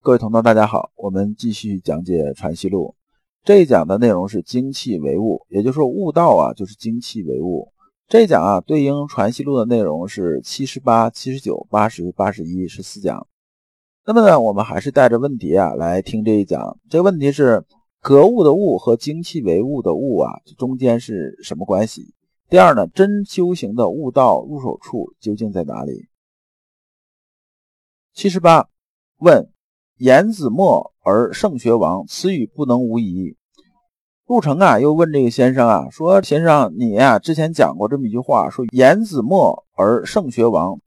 各位同道，大家好，我们继续讲解《传习录》。这一讲的内容是精气为物，也就是说悟道啊，就是精气为物。这一讲啊，对应《传习录》的内容是七十八、七十九、八十八、十一十四讲。那么呢，我们还是带着问题啊来听这一讲。这个问题是：格物的物和精气为物的物啊，中间是什么关系？第二呢，真修行的悟道入手处究竟在哪里？七十八问：言子墨而圣学王，此语不能无疑。陆程啊，又问这个先生啊，说：“先生，你呀之前讲过这么一句话，说言子墨而圣学王，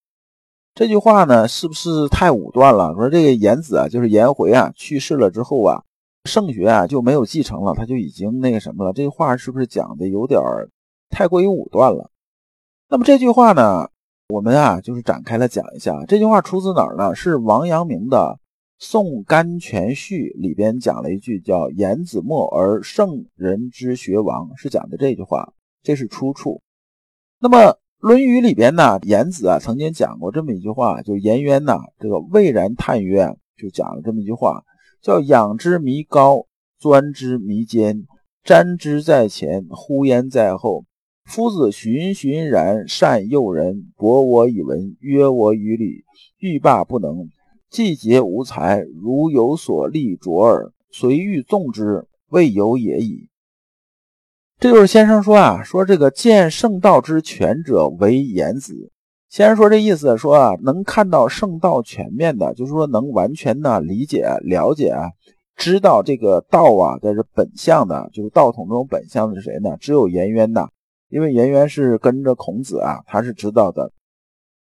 这句话呢是不是太武断了？说这个颜子啊，就是颜回啊去世了之后啊，圣学啊就没有继承了，他就已经那个什么了？这句话是不是讲的有点？”太过于武断了。那么这句话呢，我们啊就是展开了讲一下。这句话出自哪儿呢？是王阳明的《宋甘泉序》里边讲了一句，叫“颜子墨而圣人之学王”，是讲的这句话，这是出处。那么《论语》里边呢，颜子啊曾经讲过这么一句话，就颜渊呐，这个蔚然叹曰，就讲了这么一句话，叫“仰之弥高，钻之弥坚，瞻之在前，呼焉在后。”夫子循循然善诱人，博我以文，约我以礼，欲罢不能。既节无才，如有所立卓耳。随欲纵之，未有也矣。这就是先生说啊，说这个见圣道之全者为颜子。先生说这意思说啊，能看到圣道全面的，就是说能完全的理解、了解、知道这个道啊，在这本相的，就是道统中本相的是谁呢？只有颜渊呐。因为颜渊是跟着孔子啊，他是知道的。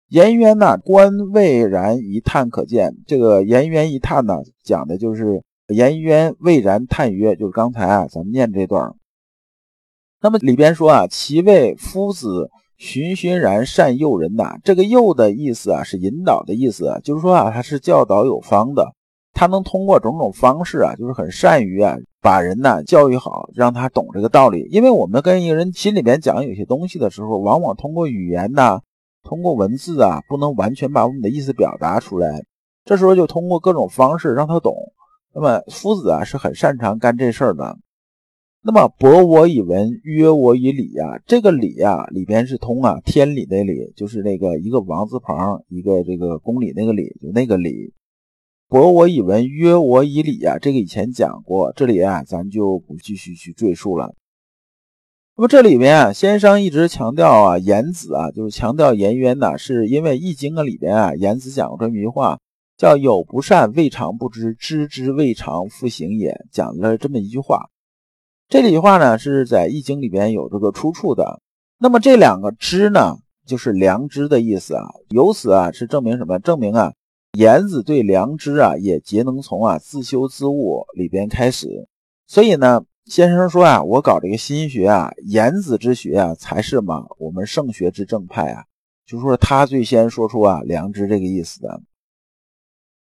颜渊呢，观蔚然一叹可见。这个颜渊一叹呢，讲的就是颜渊蔚然叹曰，就是刚才啊咱们念这段。那么里边说啊，其谓夫子循循然善诱人呐。这个诱的意思啊，是引导的意思，就是说啊，他是教导有方的。他能通过种种方式啊，就是很善于啊，把人呢教育好，让他懂这个道理。因为我们跟一个人心里面讲有些东西的时候，往往通过语言呐，通过文字啊，不能完全把我们的意思表达出来。这时候就通过各种方式让他懂。那么夫子啊是很擅长干这事儿的。那么博我以文，约我以礼呀，这个礼呀里边是通啊天理的理，就是那个一个王字旁，一个这个公理那个理，就那个理。博我以文，约我以礼啊，这个以前讲过，这里啊咱就不继续去赘述了。那么这里面啊，先生一直强调啊，颜子啊，就是强调颜渊呢，是因为《易经》啊里边啊，颜子讲过这么一句话，叫“有不善，未尝不知；知之未尝，复行也”，讲了这么一句话。这句话呢，是在《易经》里边有这个出处的。那么这两个“知”呢，就是良知的意思啊。由此啊，是证明什么？证明啊。颜子对良知啊，也皆能从啊自修自悟里边开始。所以呢，先生说啊，我搞这个心学啊，颜子之学啊，才是嘛我们圣学之正派啊。就说他最先说出啊良知这个意思的。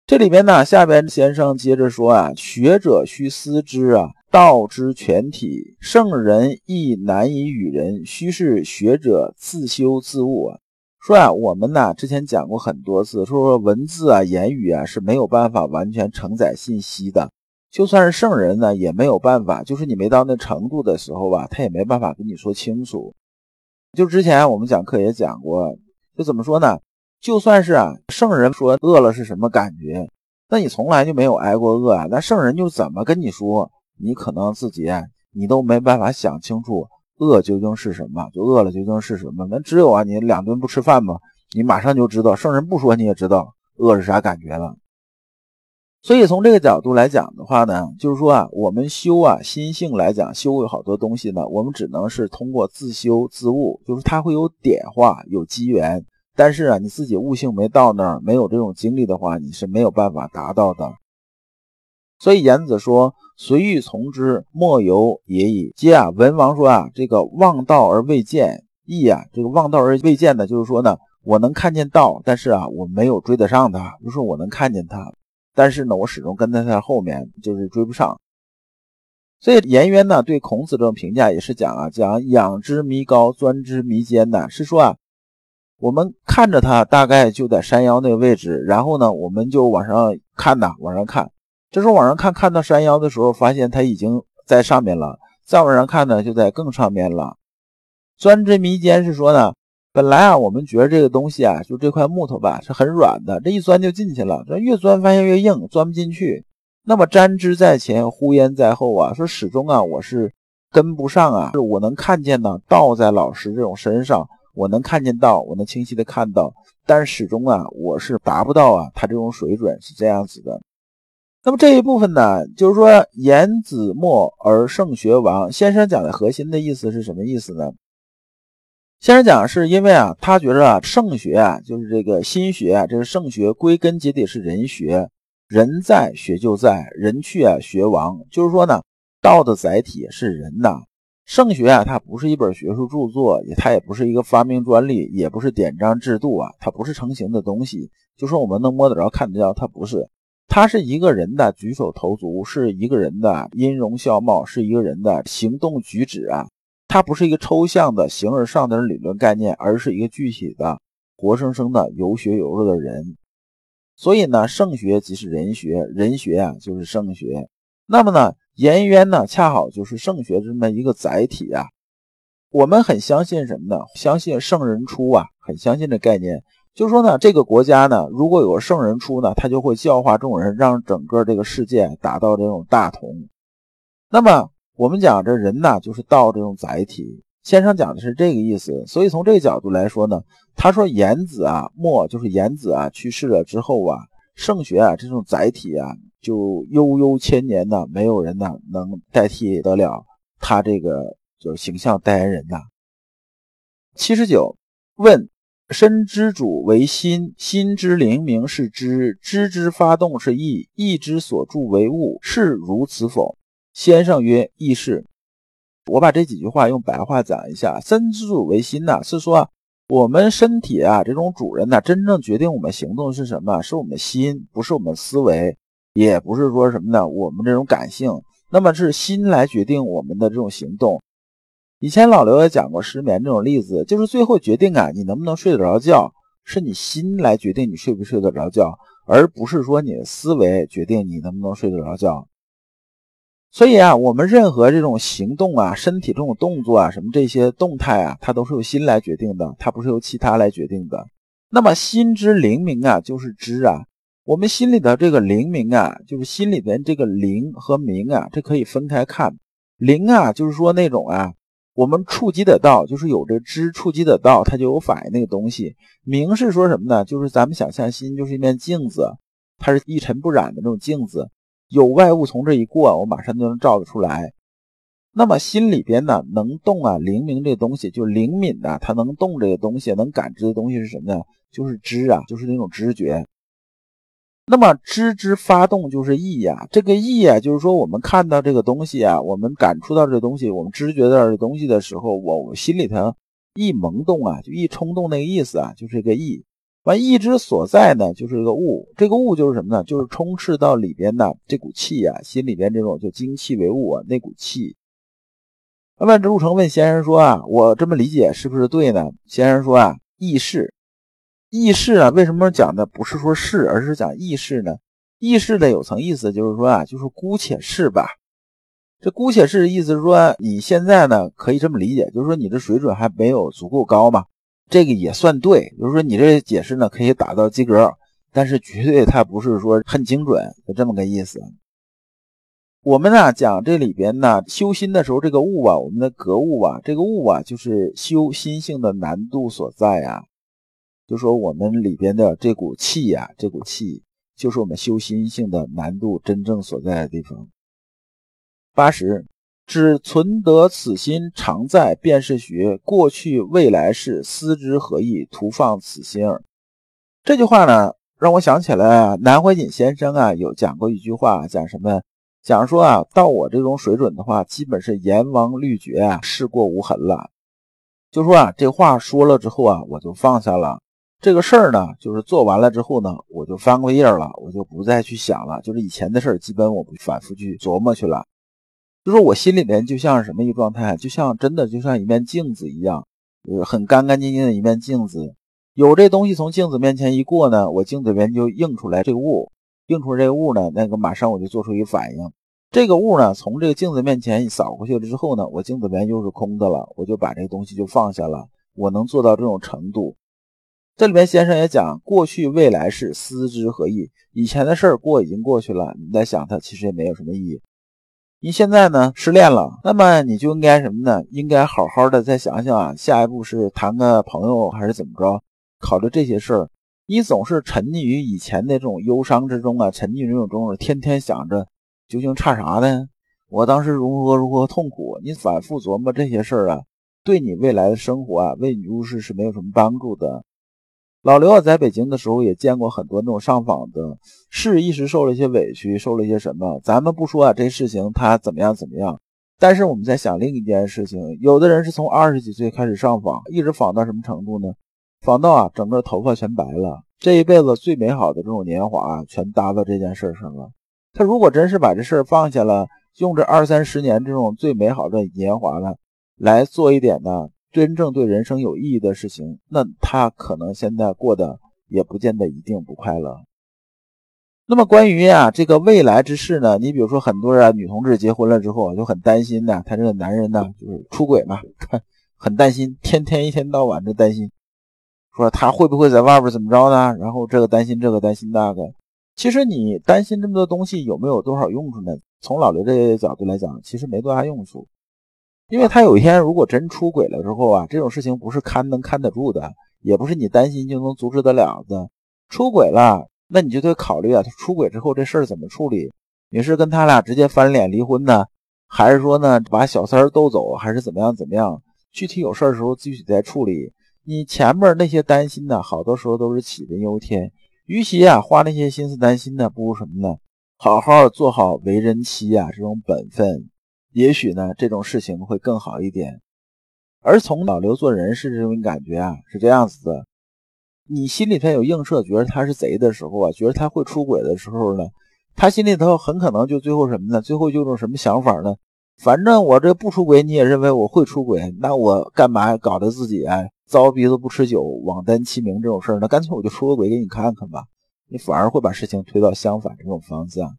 这里边呢，下边先生接着说啊，学者须思之啊，道之全体，圣人亦难以与人，须是学者自修自悟啊。说啊，我们呢之前讲过很多次，说说文字啊、言语啊是没有办法完全承载信息的。就算是圣人呢，也没有办法。就是你没到那程度的时候吧，他也没办法跟你说清楚。就之前我们讲课也讲过，就怎么说呢？就算是啊，圣人说饿了是什么感觉，那你从来就没有挨过饿啊。那圣人就怎么跟你说，你可能自己你都没办法想清楚。饿究竟是什么？就饿了究竟是什么？那只有啊，你两顿不吃饭嘛？你马上就知道。圣人不说你也知道饿是啥感觉了。所以从这个角度来讲的话呢，就是说啊，我们修啊心性来讲，修有好多东西呢，我们只能是通过自修自悟，就是它会有点化，有机缘。但是啊，你自己悟性没到那儿，没有这种经历的话，你是没有办法达到的。所以颜子说。随欲从之，莫由也已。接啊，文王说啊，这个望道而未见，义啊，这个望道而未见呢，就是说呢，我能看见道，但是啊，我没有追得上他。就是我能看见他，但是呢，我始终跟在他后面，就是追不上。所以颜渊呢，对孔子这种评价也是讲啊，讲仰之弥高，钻之弥坚呢，是说啊，我们看着他大概就在山腰那个位置，然后呢，我们就往上看呐，往上看。这时候往上看，看到山腰的时候，发现它已经在上面了。再往上看呢，就在更上面了。钻之弥坚是说呢，本来啊，我们觉得这个东西啊，就这块木头吧，是很软的，这一钻就进去了。这越钻发现越硬，钻不进去。那么瞻之在前，呼焉在后啊，说始终啊，我是跟不上啊。是我能看见呢，道在老师这种身上，我能看见道，我能清晰的看到，但始终啊，我是达不到啊，他这种水准是这样子的。那么这一部分呢，就是说言子墨而圣学王。先生讲的核心的意思是什么意思呢？先生讲是因为啊，他觉着啊，圣学啊，就是这个心学啊，这是圣学，归根结底是人学，人在学就在，人去啊学亡。就是说呢，道的载体是人呐。圣学啊，它不是一本学术著作，也它也不是一个发明专利，也不是典章制度啊，它不是成型的东西。就说我们能摸得着、看得着，它不是。它是一个人的举手投足，是一个人的音容笑貌，是一个人的行动举止啊。它不是一个抽象的形而上的理论概念，而是一个具体的、活生生的有血有肉的人。所以呢，圣学即是人学，人学啊就是圣学。那么呢，颜渊呢恰好就是圣学这么一个载体啊。我们很相信什么呢？相信圣人出啊，很相信这概念。就是说呢，这个国家呢，如果有个圣人出呢，他就会教化众人，让整个这个世界达到这种大同。那么我们讲这人呢，就是道这种载体。先生讲的是这个意思，所以从这个角度来说呢，他说颜子啊，墨就是颜子啊，去世了之后啊，圣学啊这种载体啊，就悠悠千年呢，没有人呢能代替得了他这个就是形象代言人呐。七十九问。身之主为心，心之灵明是知，知之发动是意，意之所助为物，是如此否？先生曰：亦是。我把这几句话用白话讲一下。身之主为心呐，是说我们身体啊这种主人呢，真正决定我们行动是什么？是我们心，不是我们思维，也不是说什么呢？我们这种感性，那么是心来决定我们的这种行动。以前老刘也讲过失眠这种例子，就是最后决定啊，你能不能睡得着觉，是你心来决定你睡不睡得着觉，而不是说你的思维决定你能不能睡得着觉。所以啊，我们任何这种行动啊，身体这种动作啊，什么这些动态啊，它都是由心来决定的，它不是由其他来决定的。那么心之灵明啊，就是知啊，我们心里的这个灵明啊，就是心里边这个灵和明啊，这可以分开看。灵啊，就是说那种啊。我们触及得到，就是有这知触及得到，它就有反应那个东西。明是说什么呢？就是咱们想象心就是一面镜子，它是一尘不染的那种镜子，有外物从这一过，我马上就能照得出来。那么心里边呢，能动啊，灵明这东西，就灵敏的，它能动这个东西，能感知的东西是什么呢？就是知啊，就是那种直觉。那么知之发动就是意呀，这个意呀，就是说我们看到这个东西啊，我们感触到这东西，我们知觉到这东西的时候，我心里头一萌动啊，就一冲动那个意思啊，就是个意。完意之所在呢，就是个物，这个物就是什么呢？就是充斥到里边的这股气呀，心里边这种就精气为物啊，那股气。那么陆成问先生说啊，我这么理解是不是对呢？先生说啊，意是。意识啊，为什么讲的不是说是，而是讲意识呢？意识的有层意思，就是说啊，就是姑且是吧。这姑且是的意思是说，你现在呢可以这么理解，就是说你的水准还没有足够高嘛。这个也算对，就是说你这解释呢可以达到及格，但是绝对它不是说很精准，就这么个意思。我们呢讲这里边呢修心的时候，这个悟啊，我们的格物啊，这个悟啊，就是修心性的难度所在啊。就说我们里边的这股气呀，这股气就是我们修心性的难度真正所在的地方。八十，只存得此心常在，便是学过去未来事，思之何益？徒放此心耳。这句话呢，让我想起来南怀瑾先生啊，有讲过一句话，讲什么？讲说啊，到我这种水准的话，基本是阎王律绝啊，事过无痕了。就说啊，这话说了之后啊，我就放下了。这个事儿呢，就是做完了之后呢，我就翻过页了，我就不再去想了。就是以前的事儿，基本我不反复去琢磨去了。就说我心里面就像是什么一个状态，就像真的就像一面镜子一样，呃，很干干净净的一面镜子。有这东西从镜子面前一过呢，我镜子边就映出来这个物。映出这个物呢，那个马上我就做出一个反应。这个物呢，从这个镜子面前扫过去了之后呢，我镜子边又是空的了，我就把这个东西就放下了。我能做到这种程度。这里面先生也讲，过去未来事，思之何益？以前的事儿过已经过去了，你在想它，其实也没有什么意义。你现在呢失恋了，那么你就应该什么呢？应该好好的再想想啊，下一步是谈个朋友还是怎么着？考虑这些事儿。你总是沉溺于以前的这种忧伤之中啊，沉溺于这种中，天天想着究竟差啥呢？我当时如何如何痛苦？你反复琢磨这些事儿啊，对你未来的生活啊，为你入世是没有什么帮助的。老刘啊，在北京的时候也见过很多那种上访的，是一时受了一些委屈，受了一些什么。咱们不说啊，这事情他怎么样怎么样，但是我们在想另一件事情，有的人是从二十几岁开始上访，一直访到什么程度呢？访到啊，整个头发全白了，这一辈子最美好的这种年华全搭到这件事上了。他如果真是把这事儿放下了，用这二三十年这种最美好的年华呢，来做一点呢真正对人生有意义的事情，那他可能现在过得也不见得一定不快乐。那么关于啊这个未来之事呢，你比如说很多人女同志结婚了之后就很担心呢，他这个男人呢就是出轨嘛，很担心，天天一天到晚的担心。说他会不会在外边怎么着呢？然后这个担心这个担心那个，其实你担心这么多东西有没有多少用处呢？从老刘这个角度来讲，其实没多大用处，因为他有一天如果真出轨了之后啊，这种事情不是看能看得住的，也不是你担心就能阻止得了的。出轨了，那你就得考虑啊，他出轨之后这事儿怎么处理？你是跟他俩直接翻脸离婚呢，还是说呢把小三儿逗走，还是怎么样怎么样？具体有事儿的时候具体再处理。你前面那些担心呢，好多时候都是杞人忧天。与其啊花那些心思担心呢，不如什么呢？好好做好为人妻啊这种本分，也许呢这种事情会更好一点。而从老刘做人事这种感觉啊是这样子的：你心里头有映射，觉得他是贼的时候啊，觉得他会出轨的时候呢，他心里头很可能就最后什么呢？最后就种什么想法呢？反正我这不出轨，你也认为我会出轨，那我干嘛搞得自己啊？糟鼻子不吃酒，枉担其名这种事儿，那干脆我就出个轨给你看看吧。你反而会把事情推到相反这种方向。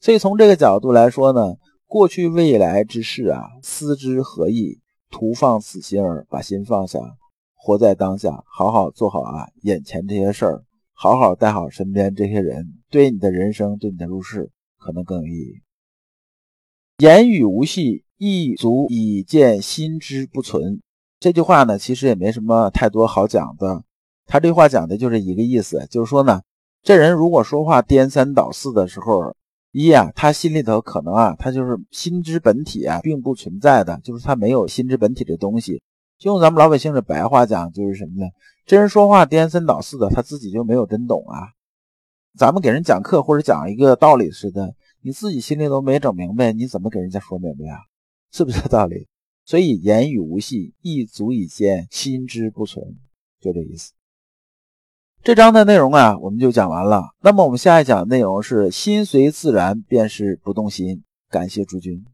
所以从这个角度来说呢，过去未来之事啊，思之何益？徒放此心儿，把心放下，活在当下，好好做好啊眼前这些事儿，好好带好身边这些人，对你的人生，对你的入世可能更有意义。言语无戏，亦足以见心之不存。这句话呢，其实也没什么太多好讲的。他这话讲的就是一个意思，就是说呢，这人如果说话颠三倒四的时候，一啊，他心里头可能啊，他就是心之本体啊，并不存在的，就是他没有心之本体的东西。就用咱们老百姓的白话讲，就是什么呢？这人说话颠三倒四的，他自己就没有真懂啊。咱们给人讲课或者讲一个道理似的，你自己心里都没整明白，你怎么给人家说明白呀？是不是这道理？所以言语无戏，亦足以见心之不存，就这意思。这章的内容啊，我们就讲完了。那么我们下一讲内容是心随自然便是不动心。感谢诸君。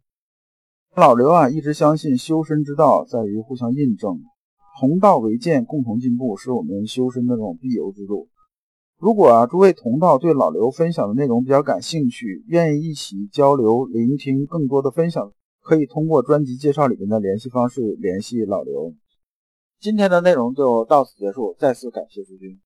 老刘啊，一直相信修身之道在于互相印证，同道为鉴，共同进步，是我们修身的这种必由之路。如果啊，诸位同道对老刘分享的内容比较感兴趣，愿意一起交流、聆听更多的分享。可以通过专辑介绍里面的联系方式联系老刘。今天的内容就到此结束，再次感谢诸君。